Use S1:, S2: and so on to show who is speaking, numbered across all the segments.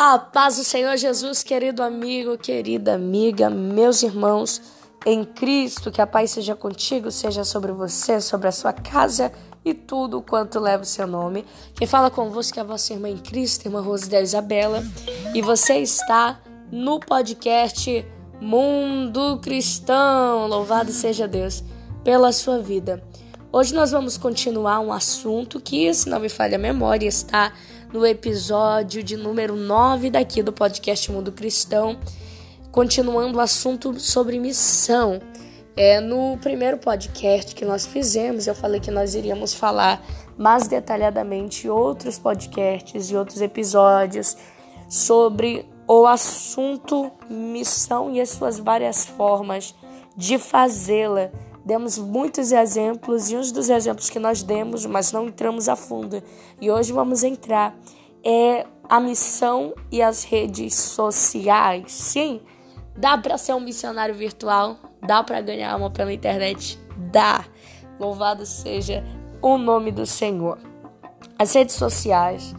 S1: A paz do Senhor Jesus, querido amigo, querida amiga, meus irmãos em Cristo, que a paz seja contigo, seja sobre você, sobre a sua casa e tudo quanto leva o seu nome. Quem fala convosco é a vossa irmã em Cristo, irmã Rosidel Isabela, e você está no podcast Mundo Cristão. Louvado seja Deus pela sua vida. Hoje nós vamos continuar um assunto que, se não me falha a memória, está no episódio de número 9 daqui do podcast Mundo Cristão, continuando o assunto sobre missão. É, no primeiro podcast que nós fizemos, eu falei que nós iríamos falar mais detalhadamente outros podcasts e outros episódios sobre o assunto missão e as suas várias formas de fazê-la Demos muitos exemplos e um dos exemplos que nós demos, mas não entramos a fundo. E hoje vamos entrar é a missão e as redes sociais. Sim, dá para ser um missionário virtual, dá para ganhar uma pela internet, dá. Louvado seja o nome do Senhor. As redes sociais,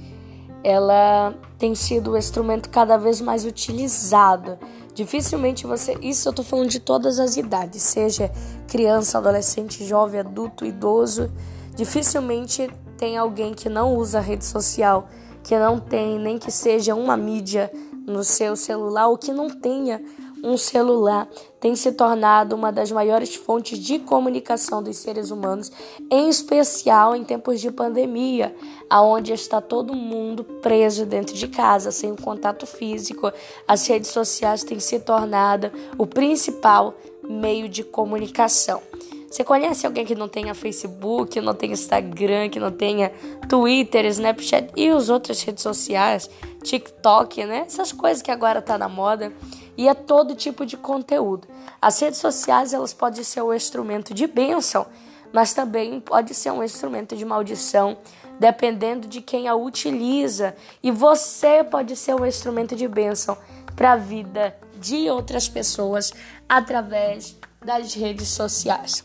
S1: ela tem sido o instrumento cada vez mais utilizado Dificilmente você. Isso eu tô falando de todas as idades, seja criança, adolescente, jovem, adulto, idoso. Dificilmente tem alguém que não usa rede social, que não tem nem que seja uma mídia no seu celular ou que não tenha um celular tem se tornado uma das maiores fontes de comunicação dos seres humanos, em especial em tempos de pandemia, aonde está todo mundo preso dentro de casa, sem o contato físico. As redes sociais têm se tornado o principal meio de comunicação. Você conhece alguém que não tenha Facebook, não tenha Instagram, que não tenha Twitter, Snapchat e as outras redes sociais, TikTok, né? Essas coisas que agora tá na moda e é todo tipo de conteúdo. As redes sociais elas podem ser um instrumento de bênção, mas também pode ser um instrumento de maldição, dependendo de quem a utiliza. E você pode ser um instrumento de bênção para a vida de outras pessoas através das redes sociais.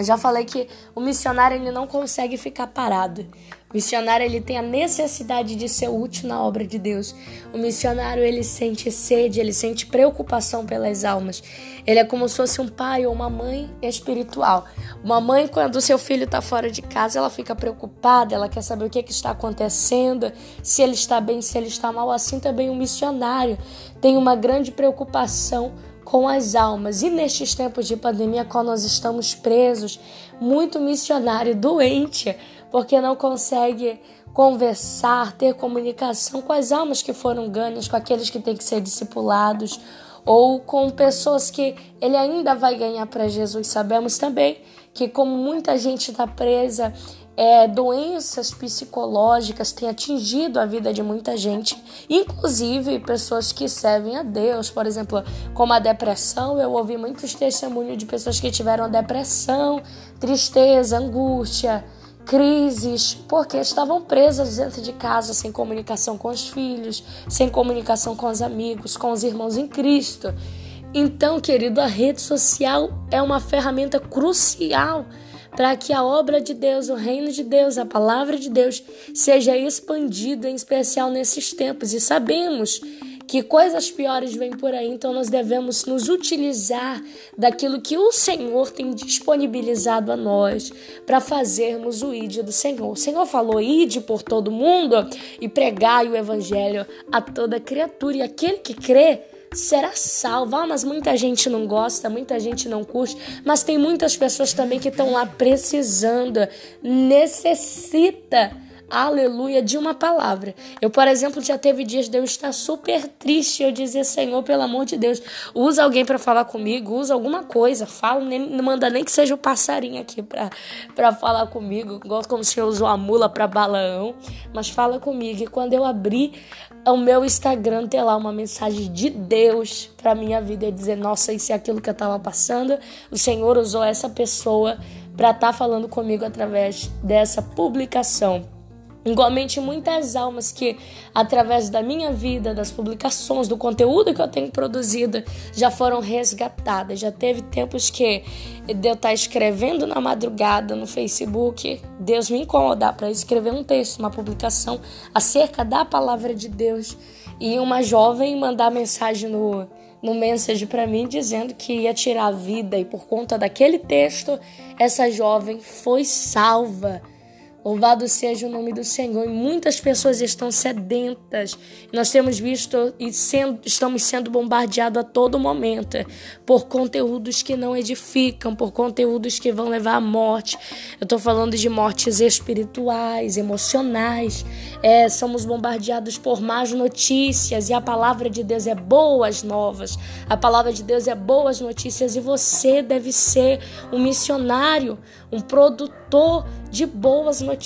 S1: Já falei que o missionário ele não consegue ficar parado. O missionário ele tem a necessidade de ser útil na obra de Deus. O missionário ele sente sede, ele sente preocupação pelas almas. Ele é como se fosse um pai ou uma mãe espiritual. Uma mãe quando seu filho está fora de casa, ela fica preocupada, ela quer saber o que, que está acontecendo, se ele está bem, se ele está mal. Assim também o missionário tem uma grande preocupação com as almas. E nestes tempos de pandemia, quando nós estamos presos, muito missionário doente porque não consegue conversar, ter comunicação com as almas que foram ganhas, com aqueles que têm que ser discipulados ou com pessoas que ele ainda vai ganhar para Jesus. Sabemos também que, como muita gente está presa, é, doenças psicológicas têm atingido a vida de muita gente, inclusive pessoas que servem a Deus, por exemplo, como a depressão. Eu ouvi muitos testemunhos de pessoas que tiveram depressão, tristeza, angústia crises, porque estavam presas dentro de casa, sem comunicação com os filhos, sem comunicação com os amigos, com os irmãos em Cristo. Então, querido, a rede social é uma ferramenta crucial para que a obra de Deus, o reino de Deus, a palavra de Deus seja expandida, em especial nesses tempos. E sabemos que coisas piores vêm por aí, então nós devemos nos utilizar daquilo que o Senhor tem disponibilizado a nós para fazermos o ide do Senhor. O Senhor falou: ide por todo mundo e pregai o evangelho a toda criatura, e aquele que crê será salvo. Ah, mas muita gente não gosta, muita gente não curte, mas tem muitas pessoas também que estão lá precisando, necessita aleluia, de uma palavra. Eu, por exemplo, já teve dias de eu estar super triste eu dizer, Senhor, pelo amor de Deus, usa alguém para falar comigo, usa alguma coisa, fala, nem, não manda nem que seja o passarinho aqui para falar comigo, igual como se eu usou a mula para Balaão, mas fala comigo. E quando eu abri o meu Instagram, ter lá uma mensagem de Deus para minha vida e dizer, nossa, isso é aquilo que eu estava passando, o Senhor usou essa pessoa para estar tá falando comigo através dessa publicação. Igualmente, muitas almas que, através da minha vida, das publicações, do conteúdo que eu tenho produzido, já foram resgatadas. Já teve tempos que eu estar escrevendo na madrugada no Facebook, Deus me incomodar para escrever um texto, uma publicação acerca da palavra de Deus. e uma jovem mandar mensagem no, no message para mim dizendo que ia tirar a vida e por conta daquele texto essa jovem foi salva. Louvado seja o nome do Senhor. E muitas pessoas estão sedentas. Nós temos visto e sendo, estamos sendo bombardeados a todo momento por conteúdos que não edificam, por conteúdos que vão levar à morte. Eu estou falando de mortes espirituais, emocionais. É, somos bombardeados por más notícias e a palavra de Deus é boas novas. A palavra de Deus é boas notícias e você deve ser um missionário, um produtor de boas notícias.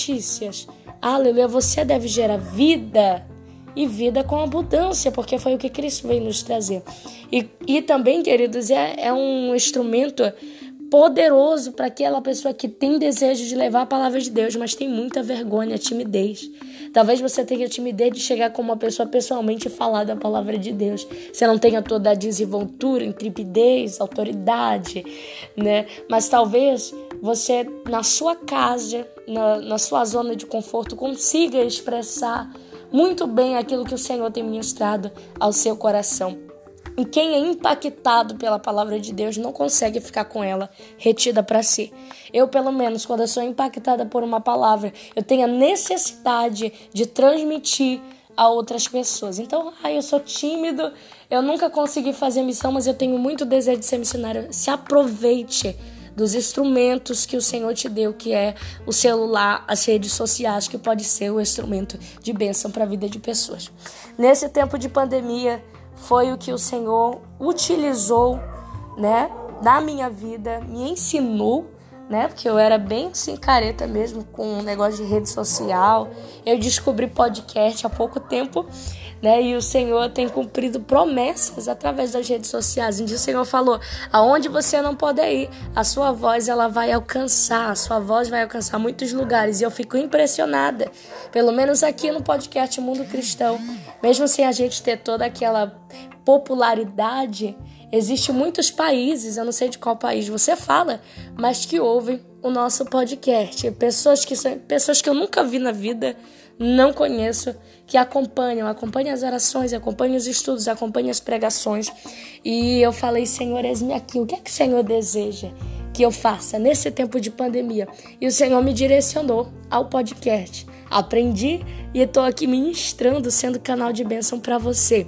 S1: Aleluia, você deve gerar vida e vida com abundância, porque foi o que Cristo veio nos trazer. E, e também, queridos, é, é um instrumento poderoso para aquela pessoa que tem desejo de levar a palavra de Deus, mas tem muita vergonha, timidez. Talvez você tenha timidez de chegar com uma pessoa pessoalmente e falar da palavra de Deus. Você não tenha toda a desenvoltura, intrepidez, autoridade, né? Mas talvez você, na sua casa, na, na sua zona de conforto, consiga expressar muito bem aquilo que o Senhor tem ministrado ao seu coração. E quem é impactado pela palavra de Deus não consegue ficar com ela retida para si. Eu, pelo menos, quando eu sou impactada por uma palavra, eu tenho a necessidade de transmitir a outras pessoas. Então, ah, eu sou tímido, eu nunca consegui fazer missão, mas eu tenho muito desejo de ser missionário. Se aproveite dos instrumentos que o Senhor te deu, que é o celular, as redes sociais, que pode ser o instrumento de bênção para a vida de pessoas. Nesse tempo de pandemia, foi o que o Senhor utilizou, né, na minha vida, me ensinou, né, porque eu era bem assim careta mesmo com um negócio de rede social. Eu descobri podcast há pouco tempo, né, e o Senhor tem cumprido promessas através das redes sociais. Um dia o Senhor falou: "Aonde você não pode ir, a sua voz ela vai alcançar, a sua voz vai alcançar muitos lugares". E eu fico impressionada, pelo menos aqui no podcast Mundo Cristão, mesmo sem a gente ter toda aquela popularidade, existe muitos países, eu não sei de qual país você fala, mas que ouvem o nosso podcast. Pessoas que são pessoas que eu nunca vi na vida, não conheço, que acompanham, acompanham as orações, acompanham os estudos, acompanham as pregações. E eu falei, Senhor, eis-me aqui. O que é que o Senhor deseja que eu faça nesse tempo de pandemia? E o Senhor me direcionou ao podcast aprendi e estou aqui ministrando, sendo canal de bênção para você.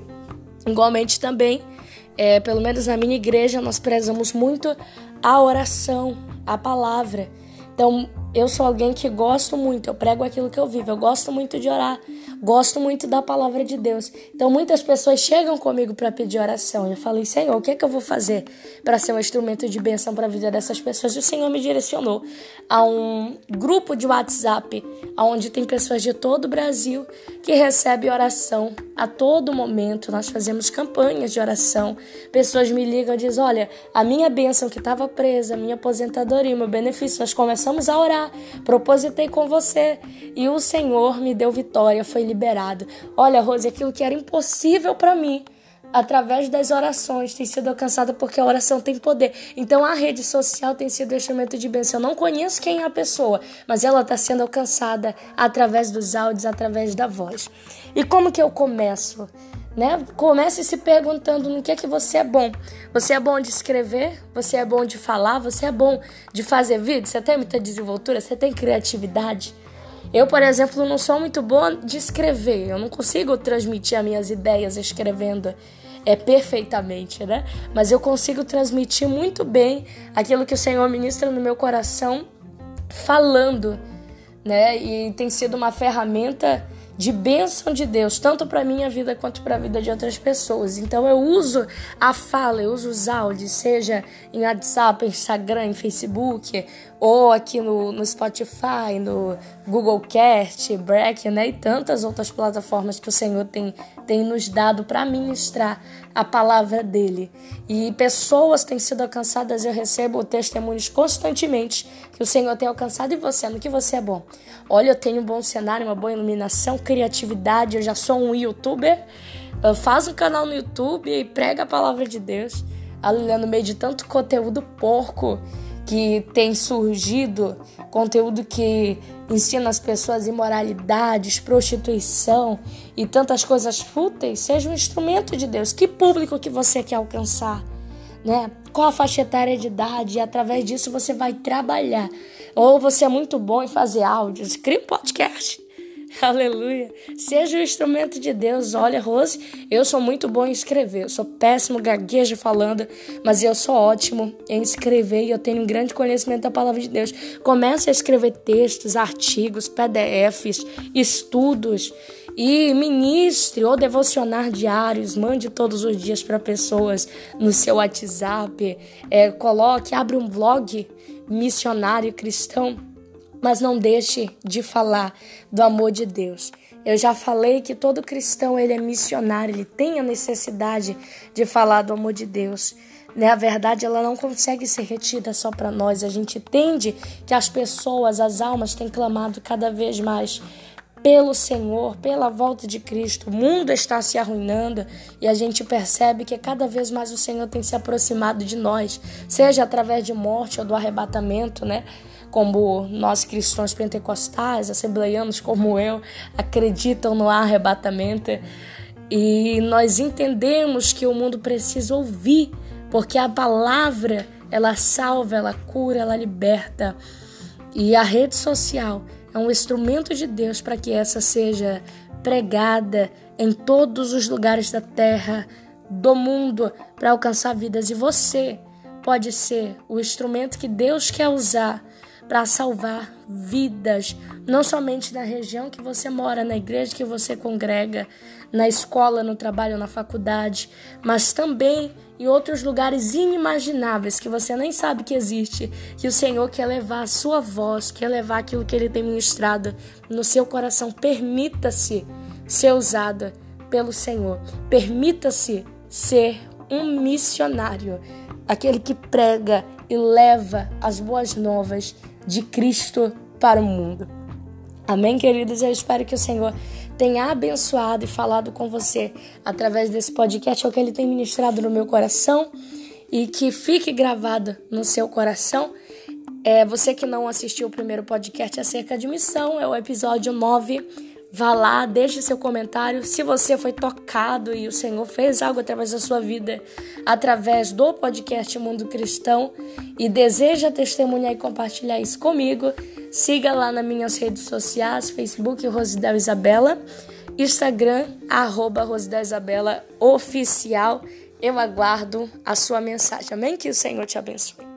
S1: Igualmente também, é, pelo menos na minha igreja, nós prezamos muito a oração, a palavra. Então, eu sou alguém que gosto muito, eu prego aquilo que eu vivo, eu gosto muito de orar, gosto muito da palavra de Deus. Então muitas pessoas chegam comigo para pedir oração. Eu falei, Senhor, o que é que eu vou fazer para ser um instrumento de bênção para a vida dessas pessoas? E o Senhor me direcionou a um grupo de WhatsApp, onde tem pessoas de todo o Brasil que recebem oração a todo momento. Nós fazemos campanhas de oração. Pessoas me ligam e dizem: Olha, a minha bênção que estava presa, a minha aposentadoria, meu benefício, nós começamos a orar propositei com você e o Senhor me deu vitória, foi liberado. Olha, Rose, aquilo que era impossível para mim, através das orações, tem sido alcançada porque a oração tem poder. Então a rede social tem sido um instrumento de bênção. Eu não conheço quem é a pessoa, mas ela está sendo alcançada através dos áudios, através da voz. E como que eu começo? né? Comece se perguntando no que é que você é bom. Você é bom de escrever? Você é bom de falar? Você é bom de fazer vídeo? Você tem muita desenvoltura? Você tem criatividade? Eu, por exemplo, não sou muito boa de escrever. Eu não consigo transmitir as minhas ideias escrevendo é perfeitamente, né? Mas eu consigo transmitir muito bem aquilo que o Senhor ministra no meu coração falando, né? E tem sido uma ferramenta de bênção de Deus, tanto para minha vida quanto para a vida de outras pessoas. Então eu uso a fala, eu uso os áudios, seja em WhatsApp, Instagram, Facebook, ou aqui no, no Spotify, no Google Cast, Break, né? E tantas outras plataformas que o Senhor tem, tem nos dado para ministrar a palavra dele. E pessoas têm sido alcançadas, eu recebo testemunhos constantemente que o Senhor tem alcançado e você, no que você é bom. Olha, eu tenho um bom cenário, uma boa iluminação, criatividade, eu já sou um youtuber. Faz um canal no YouTube e prega a palavra de Deus. Aleluia, no meio de tanto conteúdo porco que tem surgido, conteúdo que ensina as pessoas imoralidades, prostituição e tantas coisas fúteis, seja um instrumento de Deus. Que público que você quer alcançar? Né? Qual a faixa etária de idade? E através disso você vai trabalhar. Ou você é muito bom em fazer áudios, cria um podcast. Aleluia. Seja o instrumento de Deus. Olha, Rose, eu sou muito bom em escrever. Eu sou péssimo gaguejo falando, mas eu sou ótimo em escrever e eu tenho um grande conhecimento da palavra de Deus. Comece a escrever textos, artigos, PDFs, estudos e ministre ou devocionar diários. Mande todos os dias para pessoas no seu WhatsApp. É, coloque, abre um blog missionário cristão mas não deixe de falar do amor de Deus. Eu já falei que todo cristão ele é missionário, ele tem a necessidade de falar do amor de Deus. Né? A verdade ela não consegue ser retida só para nós. A gente entende que as pessoas, as almas têm clamado cada vez mais pelo Senhor, pela volta de Cristo. O mundo está se arruinando e a gente percebe que cada vez mais o Senhor tem se aproximado de nós, seja através de morte ou do arrebatamento, né? Como nós cristãos pentecostais, assembleianos como eu, acreditam no arrebatamento. E nós entendemos que o mundo precisa ouvir, porque a palavra, ela salva, ela cura, ela liberta. E a rede social é um instrumento de Deus para que essa seja pregada em todos os lugares da terra, do mundo, para alcançar vidas. E você pode ser o instrumento que Deus quer usar para salvar vidas, não somente na região que você mora, na igreja que você congrega, na escola, no trabalho, na faculdade, mas também em outros lugares inimagináveis que você nem sabe que existe, que o Senhor quer levar a sua voz, quer levar aquilo que ele tem ministrado no seu coração. Permita-se ser usada pelo Senhor. Permita-se ser um missionário, aquele que prega e leva as boas novas de Cristo para o mundo. Amém, queridos? Eu espero que o Senhor tenha abençoado e falado com você através desse podcast, é o que ele tem ministrado no meu coração e que fique gravado no seu coração. É, você que não assistiu o primeiro podcast acerca de missão, é o episódio 9 Vá lá, deixe seu comentário. Se você foi tocado e o Senhor fez algo através da sua vida, através do podcast Mundo Cristão, e deseja testemunhar e compartilhar isso comigo, siga lá nas minhas redes sociais: Facebook Rosidel Isabela, Instagram, arroba Rosidel Isabela Oficial. Eu aguardo a sua mensagem. Amém? Que o Senhor te abençoe.